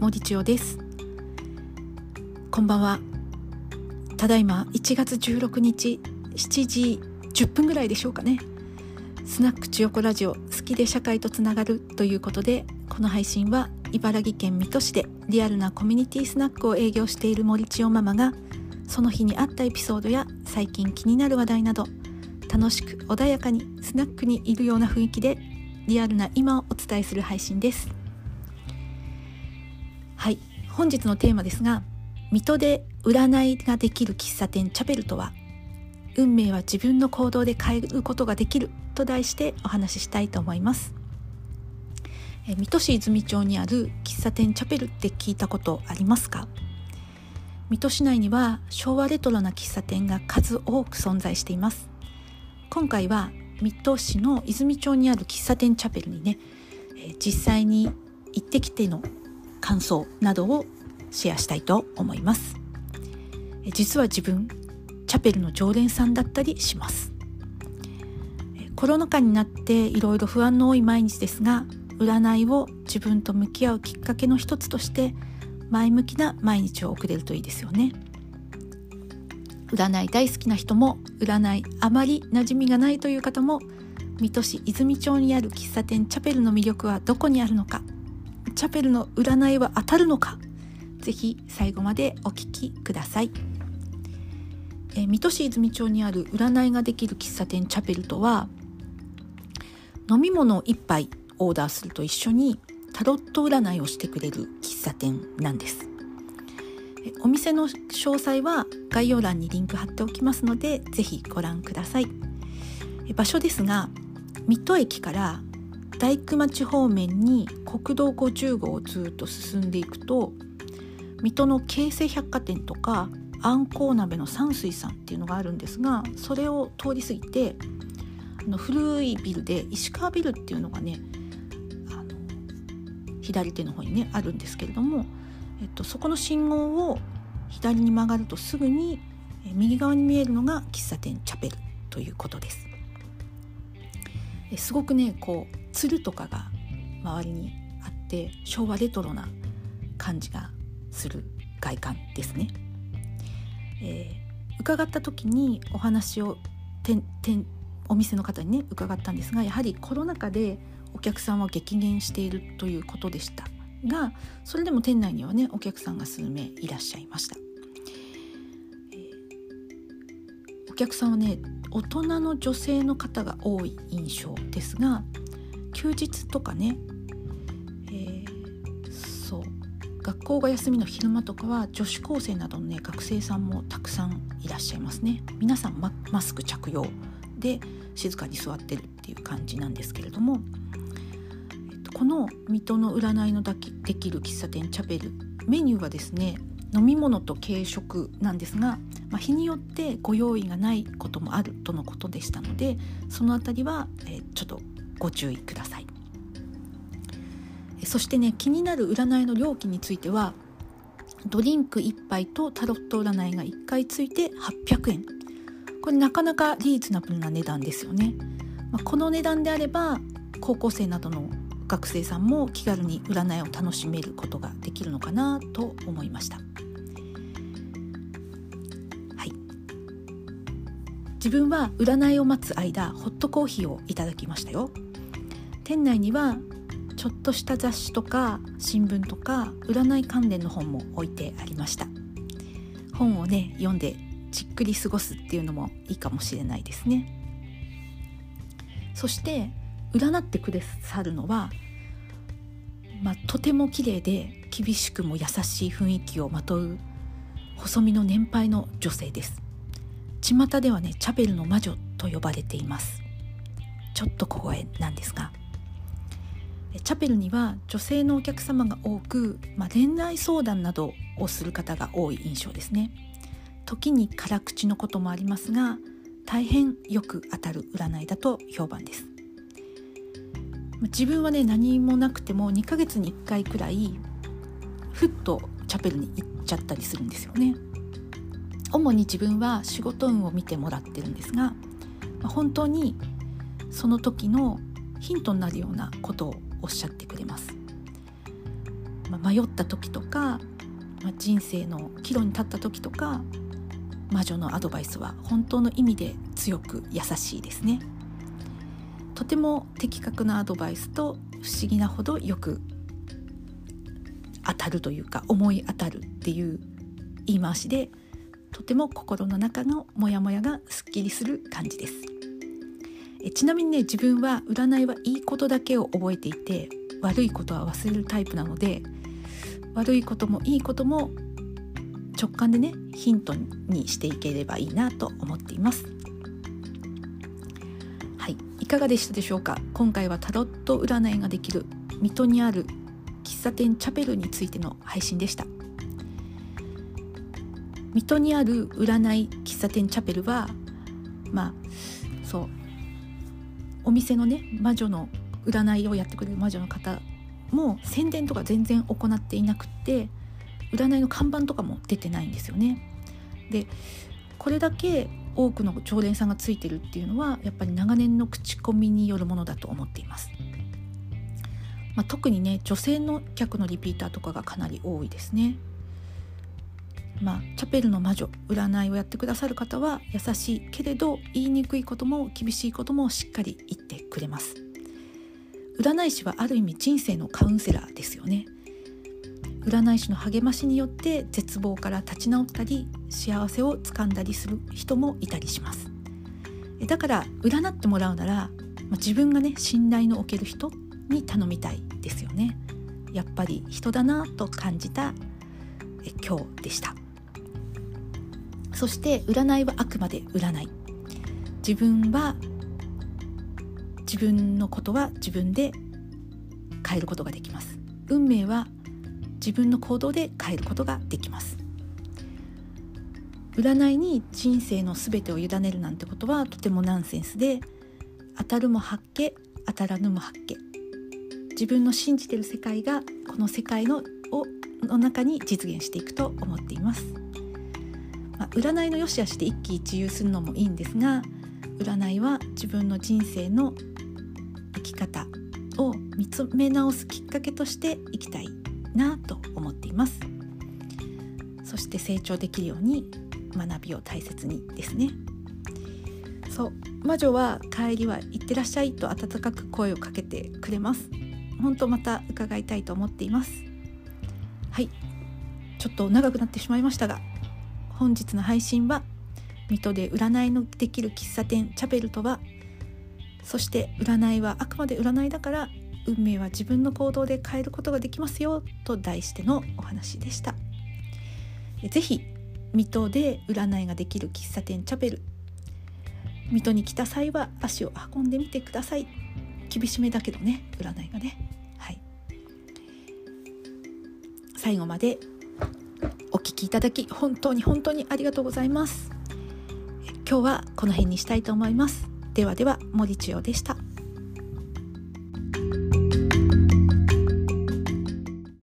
森千代です。こんばんは。ただいま1月16日7時10分ぐらいでしょうかね。スナック千代子ラジオ好きで社会とつながるということでこの配信は茨城県水戸市でリアルなコミュニティスナックを営業している森千代ママがその日にあったエピソードや最近気になる話題など楽しく穏やかにスナックにいるような雰囲気でリアルな今をお伝えする配信です。はい。本日のテーマですが水戸で占いができる喫茶店チャペルとは運命は自分の行動で変えることができると題してお話ししたいと思います。え水戸市泉町にある喫茶店チャペルって聞いたことありますか？水戸市内には昭和レトロな喫茶店が数多く存在しています。今回は水戸市の泉町にある喫茶店チャペルにね、え実際に行ってきての感想などをシェアしたいと思います。え実は自分チャペルの常連さんだったりします。コロナ禍になっていろいろ不安の多い毎日ですが占いを自分と向き合うきっかけの一つとして前向きな毎日を送れるといいですよね。占い大好きな人も占いあまり馴染みがないという方も水戸市泉町にある喫茶店チャペルの魅力はどこにあるのかチャペルの占いは当たるのか？ぜひ最後までお聞きください、えー、水戸市泉町にある占いができる喫茶店チャペルとは飲み物を1杯オーダーすると一緒にタロット占いをしてくれる喫茶店なんです。お店の詳細は概要欄にリンク貼っておきますのでぜひご覧ください。場所ですが水戸駅から大工町方面に国道50号をずっと進んでいくと水戸の京成百貨店とかあんこう鍋の山水さんっていうのがあるんですがそれを通り過ぎてあの古いビルで石川ビルっていうのがねあの左手の方にねあるんですけれどもえっと、そこの信号を左に曲がるとすぐに右側に見えるのが喫茶店チャペルということです。すごくねこう鶴とかが周りにあって昭和レトロな感じがする外観ですね。えー、伺った時にお話をてんてんお店の方にね伺ったんですがやはりコロナ禍でお客さんは激減しているということでした。がそれでも店内にはねお客さんが数名いらっしゃいました、お客さんはね大人の女性の方が多い印象ですが休日とかね、えー、そう学校が休みの昼間とかは女子高生などのね学生さんもたくさんいらっしゃいますね。皆さんママスク着用で静かに座ってるっていう感じなんですけれどもこの水戸の占いのできる喫茶店チャペルメニューはですね飲み物と軽食なんですが、まあ、日によってご用意がないこともあるとのことでしたのでその辺りは、えちょっとご注意ください。そしてね気になる占いの料金についてはドリンク1杯とタロット占いが1回ついて800円。これなかなかリーズナブルな値段ですよね、まあ、この値段であれば高校生などの学生さんも気軽に占いを楽しめることができるのかなと思いました。自分は占いを待つ間ホットコーヒーをいただきましたよ。店内にはちょっとした雑誌とか新聞とか占い関連の本も置いてありました。本をね読んでじっくり過ごすっていうのもいいかもしれないですね。そして占ってくださるのは、まあ、とても綺麗で厳しくも優しい雰囲気をまとう細身の年配の女性です。巷ではねチャペルの魔女と呼ばれています。ちょっと小声なんですが。チャペルには女性のお客様が多く、まあ、恋愛相談などをする方が多い印象ですね。時に辛口のこともありますが大変よく当たる占いだと評判です。自分はね何もなくても2ヶ月に1回くらいふっとチャペルに行っちゃったりするんですよね。主に自分は仕事運を見てもらってるんですが本当にその時のヒントになるようなことをおっしゃってくれます。まあ、迷った時とか、まあ、人生の岐路に立った時とか魔女のアドバイスは本当の意味で強く優しいですね。とても的確なアドバイスと不思議なほどよく当たるというか思い当たるっていう言い回しでとても心の中のモヤモヤがすっきりする感じです。えちなみにね自分は占いはいいことだけを覚えていて悪いことは忘れるタイプなので悪いこともいいことも直感でねヒントにしていければいいなと思っています。はいいかがでしたでしょうか？今回はタロット占いができる水戸にある喫茶店チャペルについての配信でした。水戸にある占い喫茶店チャペルはまあそうお店のね魔女の占いをやってくれる魔女の方も宣伝とか全然行っていなくって占いの看板とかも出てないんですよね。でこれだけ多くの常連さんがついてるっていうのはやっぱり長年の口コミによるものだと思っています。まあ、特にね女性の客のリピーターとかがかなり多いですね。まあ、チャペルの魔女占いをやってくださる方は優しいけれど言いにくいことも厳しいこともしっかり言ってくれます。占い師はある意味人生のカウンセラーですよね。占い師の励ましによって絶望から立ち直ったり幸せをつかんだりする人もいたりします。だから占ってもらうなら自分がね信頼のおける人に頼みたいですよね。やっぱり人だなと感じた今日でした。そして占いはあくまで占い。自分は自分のことは自分で変えることができます。運命は自分の行動で変えることができます。占いに人生の全てを委ねるなんてことはとてもナンセンスで当たるも八卦当たらぬも八卦。自分の信じてる世界がこの世界のをの中に実現していくと思っています。まあ、占いの良し悪しで一喜一憂するのもいいんですが占いは自分の人生の生き方を見つめ直すきっかけとしていきたいなと思っています。そして成長できるように学びを大切にですね。そう魔女は帰りは行ってらっしゃいと温かく声をかけてくれます。本当また伺いたいと思っています。はい。ちょっと長くなってしまいましたが本日の配信は水戸で占いのできる喫茶店チャペルとはそして占いはあくまで占いだから運命は自分の行動で変えることができますよと題してのお話でした。是非水戸で占いができる喫茶店チャペル水戸に来た際は足を運んでみてください。厳しめだけどね占いがね。はい。最後までお聞きいただき本当に本当にありがとうございます。今日はこの辺にしたいと思います。ではでは森千代でした。